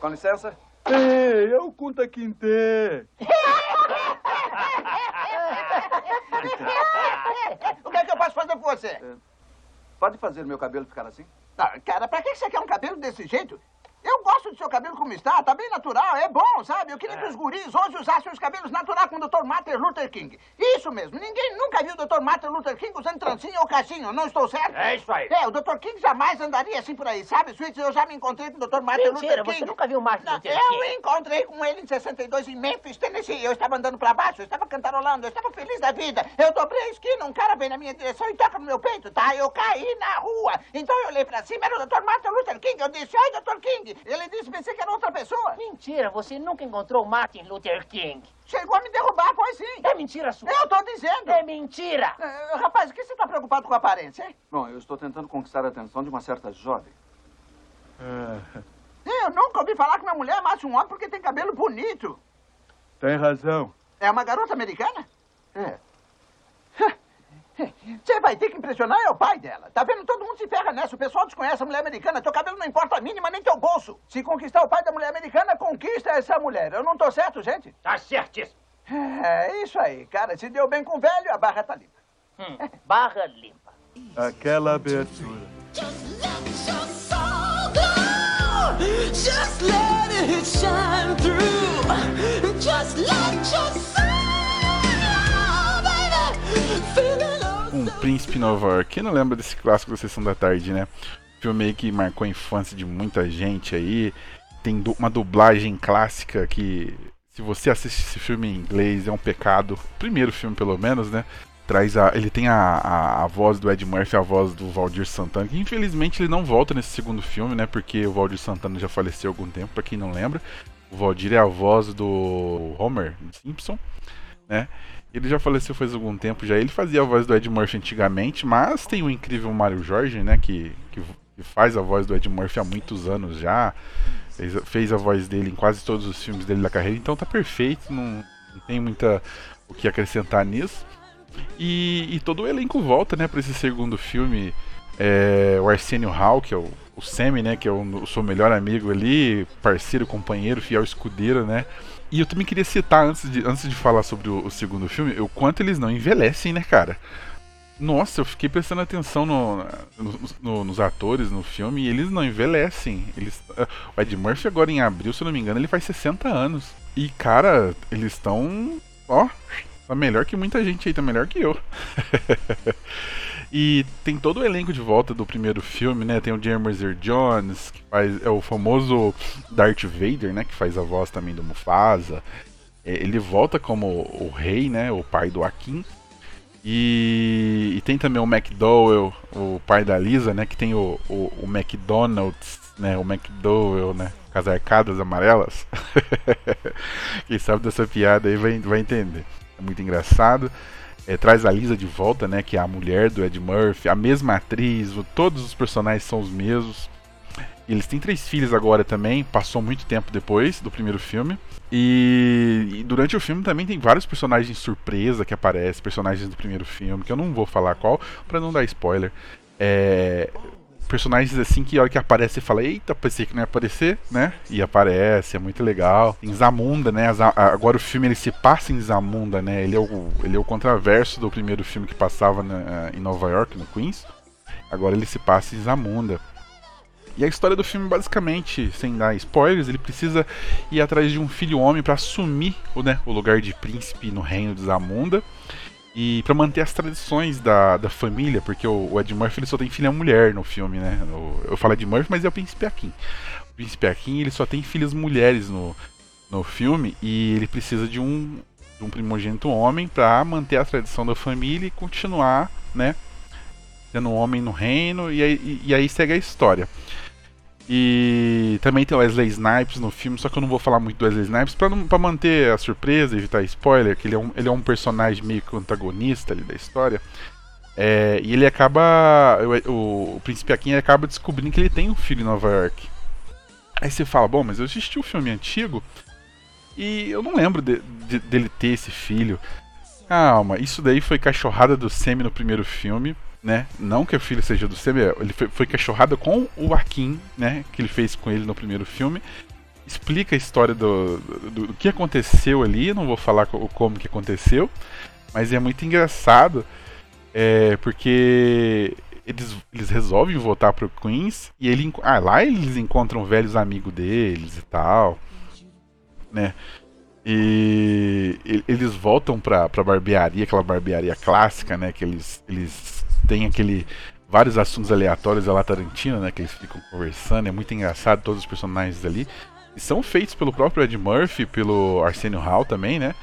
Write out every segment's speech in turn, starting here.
Com licença. Ei, é o Kunta Kinte. o que é que eu posso fazer por você? É, pode fazer meu cabelo ficar assim? Ah, cara, pra que você quer um cabelo desse jeito? Gosto do seu cabelo como está, tá bem natural, é bom, sabe? Eu queria é. que os guris hoje usassem os cabelos naturais com o Dr. Martin Luther King. Isso mesmo, ninguém nunca viu o Dr. Martin Luther King usando trancinha ou caixinho, não estou certo? É isso aí. É, o Dr. King jamais andaria assim por aí, sabe, Switch? Eu já me encontrei com o Dr. Martin Mentira, Luther King. você nunca viu o Martin Luther King? Eu encontrei com ele em 62 em Memphis, Tennessee. Eu estava andando pra baixo, eu estava cantarolando, eu estava feliz da vida. Eu dobrei a esquina, um cara veio na minha direção e toca no meu peito, tá? Eu caí na rua. Então eu olhei pra cima, era o Dr. Martin Luther King. Eu disse, oi, Dr. King. Ele disse, pensei que era outra pessoa. Mentira, você nunca encontrou Martin Luther King. Chegou a me derrubar, pois sim. É mentira sua. Eu tô dizendo. É mentira. Uh, rapaz, o que você tá preocupado com a aparência, hein? Bom, eu estou tentando conquistar a atenção de uma certa jovem. É. Eu nunca ouvi falar que uma mulher amasse um homem porque tem cabelo bonito. Tem razão. É uma garota americana? É. Você vai ter que impressionar é o pai dela. Tá vendo? Todo mundo se ferra nessa. O pessoal desconhece a mulher americana. Teu cabelo não importa a mínima, nem teu bolso. Se conquistar o pai da mulher americana, conquista essa mulher. Eu não tô certo, gente? Tá certíssimo. É isso aí, cara. Se deu bem com o velho, a barra tá limpa. Hum, barra limpa. Aquela abertura. Just let it shine through. Príncipe Nova York. Quem não lembra desse clássico da Sessão da Tarde, né? Filme que marcou a infância de muita gente aí. Tem uma dublagem clássica que, se você assiste esse filme em inglês, é um pecado. Primeiro filme, pelo menos, né? Traz a, ele tem a, a, a voz do Ed Murphy, a voz do Valdir Santana, que infelizmente ele não volta nesse segundo filme, né? Porque o Valdir Santana já faleceu há algum tempo, para quem não lembra. O Valdir é a voz do Homer Simpson, né? Ele já faleceu faz algum tempo já. Ele fazia a voz do Ed Murphy antigamente, mas tem o incrível Mário Jorge, né? Que, que, faz a voz do Ed Murphy há muitos anos já. Fez, fez, a voz dele em quase todos os filmes dele da carreira, então tá perfeito, não, não tem muita o que acrescentar nisso. E, e, todo o elenco volta, né, para esse segundo filme. É, o Arsenio Hall, que é o, o Sammy, né, que é o, o seu melhor amigo ali, parceiro, companheiro, fiel escudeiro, né? E eu também queria citar, antes de, antes de falar sobre o, o segundo filme, o quanto eles não envelhecem, né, cara? Nossa, eu fiquei prestando atenção no, no, no, nos atores no filme e eles não envelhecem. Eles, uh, o Ed Murphy agora em abril, se eu não me engano, ele faz 60 anos. E, cara, eles estão. Ó, tá melhor que muita gente aí, tá melhor que eu. E tem todo o elenco de volta do primeiro filme, né? Tem o James Earl Jones, que faz é o famoso Darth Vader, né? Que faz a voz também do Mufasa. É, ele volta como o rei, né? O pai do Akin. E, e, tem também o McDowell, o pai da Lisa, né? Que tem o, o, o McDonald's, né? O McDowell, né? Com as arcadas amarelas. Quem sabe dessa piada aí vai, vai entender. É muito engraçado é, traz a Lisa de volta, né? Que é a mulher do Ed Murphy, a mesma atriz, todos os personagens são os mesmos. Eles têm três filhos agora também, passou muito tempo depois do primeiro filme. E, e, durante o filme também tem vários personagens surpresa que aparecem, personagens do primeiro filme, que eu não vou falar qual, para não dar spoiler. É, personagens assim que a hora que aparece fala, eita, pensei que não ia aparecer, né? E aparece, é muito legal. Em Zamunda, né? Agora o filme ele se passa em Zamunda, né? Ele é o, ele é o contraverso do primeiro filme que passava na, em Nova York, no Queens. Agora ele se passa em Zamunda. E a história do filme, basicamente, sem dar spoilers, ele precisa ir atrás de um filho homem para assumir né, o lugar de príncipe no reino de Zamunda e para manter as tradições da, da família, porque o, o Ed Murphy ele só tem filha mulher no filme, né? No, eu falo Ed Murphy, mas é o Príncipe Akin. O Príncipe Akin ele só tem filhas mulheres no, no filme e ele precisa de um, de um primogênito homem para manter a tradição da família e continuar, né? Sendo um homem no reino e aí, e, e aí segue a história. E também tem o Wesley Snipes no filme, só que eu não vou falar muito do Wesley Snipes pra, não, pra manter a surpresa, evitar spoiler, que ele é um, ele é um personagem meio que antagonista ali da história. É, e ele acaba. O, o Príncipe Akin acaba descobrindo que ele tem um filho em Nova York. Aí você fala, bom, mas eu assisti o filme antigo e eu não lembro de, de, dele ter esse filho. Calma, isso daí foi cachorrada do Semi no primeiro filme. Né? Não que o filho seja do é, ele foi, foi cachorrada com o Akin, né? Que ele fez com ele no primeiro filme. Explica a história do, do, do que aconteceu ali, não vou falar co- como que aconteceu, mas é muito engraçado, é, porque eles, eles resolvem voltar pro Queens e ele, ah, lá eles encontram velhos amigos deles e tal, né? E e- eles voltam pra, pra barbearia, aquela barbearia clássica, né? Que eles, eles têm aquele. vários assuntos aleatórios a la Tarantino, né? Que eles ficam conversando, é muito engraçado todos os personagens ali. E são feitos pelo próprio Ed Murphy, pelo Arsenio Hall também, né?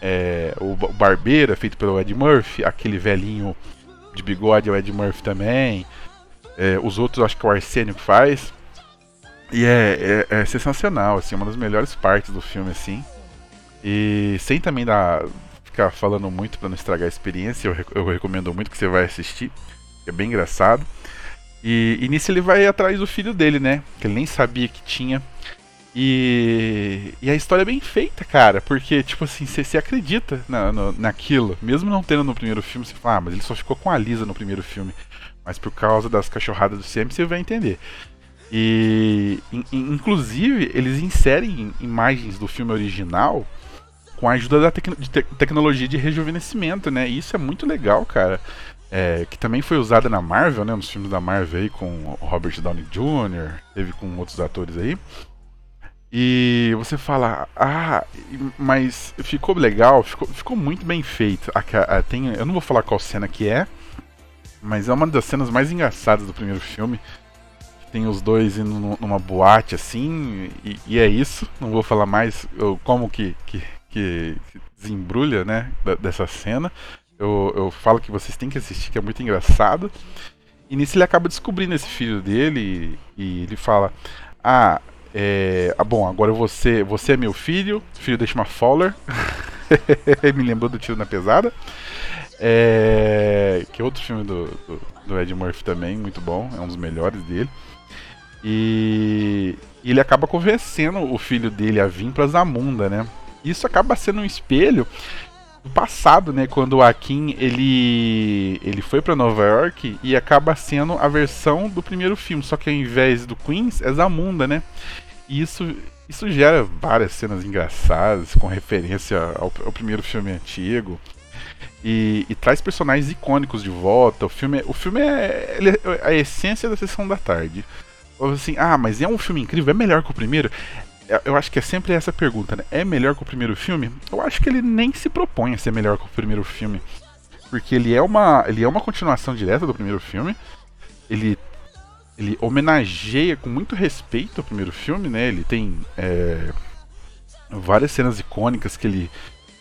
É, o, ba- o barbeiro é feito pelo Ed Murphy, aquele velhinho de bigode é o Ed Murphy também. É, os outros acho que é o Arsenio que faz. E é, é, é sensacional, assim, uma das melhores partes do filme, assim. E sem também dar, ficar falando muito pra não estragar a experiência, eu, eu recomendo muito que você vai assistir, é bem engraçado. E, e nisso ele vai atrás do filho dele, né? Que ele nem sabia que tinha. E, e a história é bem feita, cara, porque, tipo assim, você acredita na, no- naquilo. Mesmo não tendo no primeiro filme, você fala, ah, mas ele só ficou com a Lisa no primeiro filme. Mas por causa das cachorradas do Sam, você vai entender. E, in- inclusive, eles inserem imagens do filme original com a ajuda da tecno- de te- tecnologia de rejuvenescimento, né? E isso é muito legal, cara. É, que também foi usada na Marvel, né? Nos filmes da Marvel aí, com Robert Downey Jr., teve com outros atores aí. E você fala, ah, mas ficou legal, ficou, ficou muito bem feito. A a- tem, eu não vou falar qual cena que é, mas é uma das cenas mais engraçadas do primeiro filme. Tem os dois indo nu- numa boate assim, e, e é isso. Não vou falar mais como que, que, que desembrulha, né, dessa cena. Eu, eu falo que vocês têm que assistir, que é muito engraçado. E nisso ele acaba descobrindo esse filho dele e, e ele fala: Ah, é, ah, bom, agora você, você é meu filho, filho da Shma Fowler. Me lembrou do Tiro na Pesada. É, que é outro filme do, do, do Ed Murphy também, muito bom, é um dos melhores dele. E, e ele acaba convencendo o filho dele a vir pra Zamunda, né? Isso acaba sendo um espelho do passado, né? Quando o Akin ele ele foi para Nova York e acaba sendo a versão do primeiro filme, só que ao invés do Queens é Zamunda, né? E isso isso gera várias cenas engraçadas com referência ao, ao primeiro filme antigo. E, e traz personagens icônicos de volta. O filme, é- o filme é, ele é a essência da sessão da tarde. Assim, ah, mas é um filme incrível, é melhor que o primeiro? Eu- Eu acho que é sempre essa pergunta, né? É melhor que o primeiro filme? Eu acho que ele nem se propõe a ser melhor que o primeiro filme. Porque ele é uma, ele é uma continuação direta do primeiro filme. Ele, ele homenageia com muito respeito o primeiro filme, né? Ele tem é, várias cenas icônicas que ele,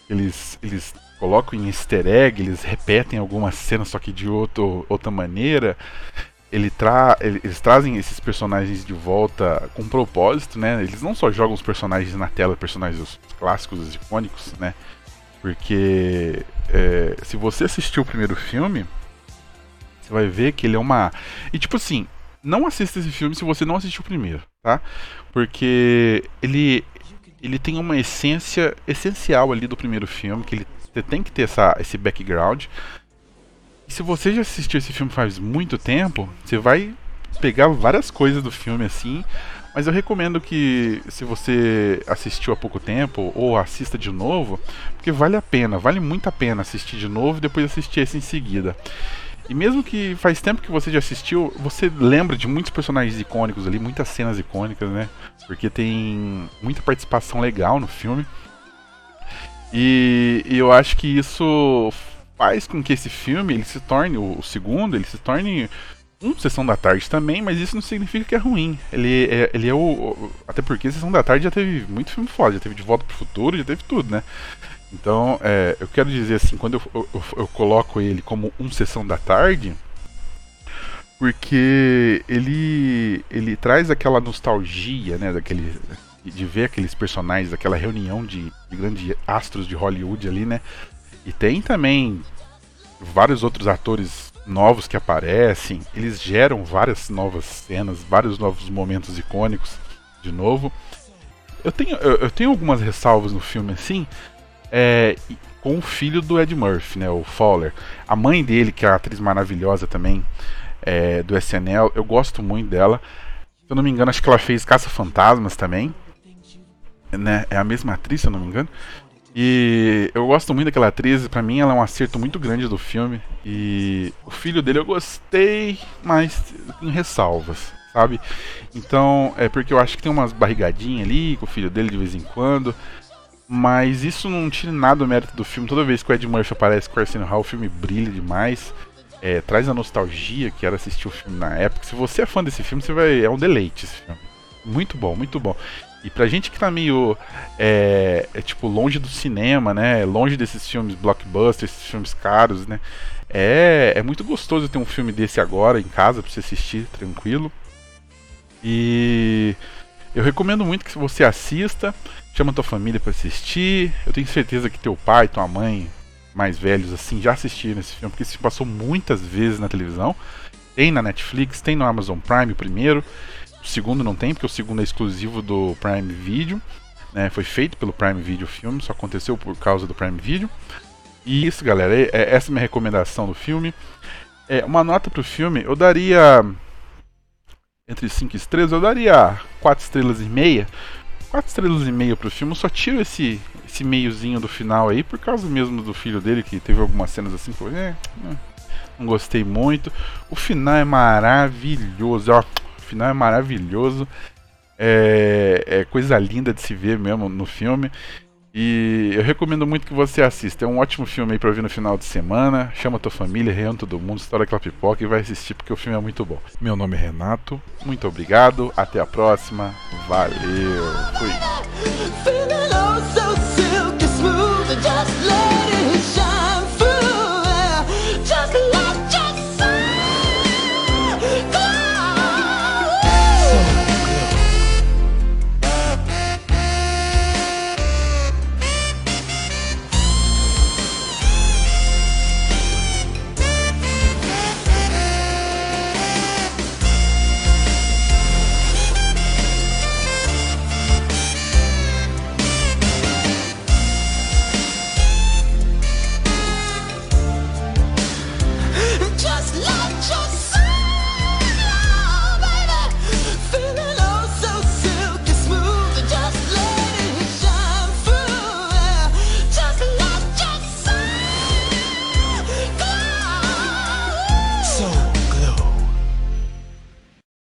eles, eles colocam em easter egg, eles repetem algumas cenas, só que de outro, outra maneira. Ele tra ele- eles trazem esses personagens de volta com propósito, né? Eles não só jogam os personagens na tela, personagens os clássicos, os icônicos, né? Porque é, se você assistiu o primeiro filme, você vai ver que ele é uma. E tipo assim, não assista esse filme se você não assistiu o primeiro, tá? Porque ele, ele tem uma essência essencial ali do primeiro filme, que ele você tem que ter essa, esse background. Se você já assistiu esse filme faz muito tempo, você vai pegar várias coisas do filme assim. Mas eu recomendo que se você assistiu há pouco tempo ou assista de novo, porque vale a pena, vale muito a pena assistir de novo e depois assistir esse em seguida. E mesmo que faz tempo que você já assistiu, você lembra de muitos personagens icônicos ali, muitas cenas icônicas, né? Porque tem muita participação legal no filme. E, e eu acho que isso faz com que esse filme ele se torne, o, segundo, ele se torne um Sessão da Tarde também, mas isso não significa que é ruim. Ele é, ele é o, Até porque Sessão da Tarde já teve muito filme foda, já teve De Volta pro Futuro, já teve tudo, né? Então, é, eu quero dizer assim, quando eu, eu- eu coloco ele como um Sessão da Tarde, porque ele ele traz aquela nostalgia, né, daquele de ver aqueles personagens, aquela reunião de, de grandes astros de Hollywood ali, né? E tem também vários outros atores novos que aparecem, eles geram várias novas cenas, vários novos momentos icônicos de novo. Eu tenho, eu, eu tenho algumas ressalvas no filme assim, é, com o filho do Ed Murphy, né, o Fowler. A mãe dele, que é a atriz maravilhosa também é, do SNL, eu gosto muito dela. Se eu não me engano, acho que ela fez Caça Fantasmas também. Né? É a mesma atriz, se eu não me engano. E eu gosto muito daquela atriz, pra mim ela é um acerto muito grande do filme. E o filho dele eu gostei, mas em ressalvas, sabe? Então, é porque eu acho que tem umas barrigadinhas ali com o filho dele de vez em quando. Mas isso não tira nada do mérito do filme. Toda vez que o Ed Murphy aparece com o Arsenio Hall, o filme brilha demais. É, traz a nostalgia que era assistir o filme na época. Se você é fã desse filme, você vai. É um deleite esse filme. Muito bom, muito bom. E pra gente que tá meio. É, é, tipo, longe do cinema, né? Longe desses filmes blockbusters, esses filmes caros, né? É, é muito gostoso ter um filme desse agora em casa pra você assistir tranquilo. E eu recomendo muito que você assista, chama tua família para assistir. Eu tenho certeza que teu pai, tua mãe, mais velhos assim, já assistiram esse filme, porque esse passou muitas vezes na televisão. Tem na Netflix, tem no Amazon Prime primeiro. Segundo não tem, porque o segundo é exclusivo do Prime Video. Né? Foi feito pelo Prime Video o filme, só aconteceu por causa do Prime Video. E isso, galera, é, é essa é a minha recomendação do filme. É, uma nota pro filme, eu daria entre 5 estrelas, eu daria 4 estrelas e meia. 4 estrelas e meia pro filme, eu só tiro esse, esse meiozinho do final aí, por causa mesmo do filho dele, que teve algumas cenas assim que eu é, não gostei muito. O final é maravilhoso, ó. Final é maravilhoso. É, é coisa linda de se ver mesmo no filme. E eu recomendo muito que você assista. É um ótimo filme aí pra ver no final de semana. Chama tua família, reúne todo mundo, estoura aquela pipoca e vai assistir porque o filme é muito bom. Meu nome é Renato, muito obrigado, até a próxima, valeu, fui.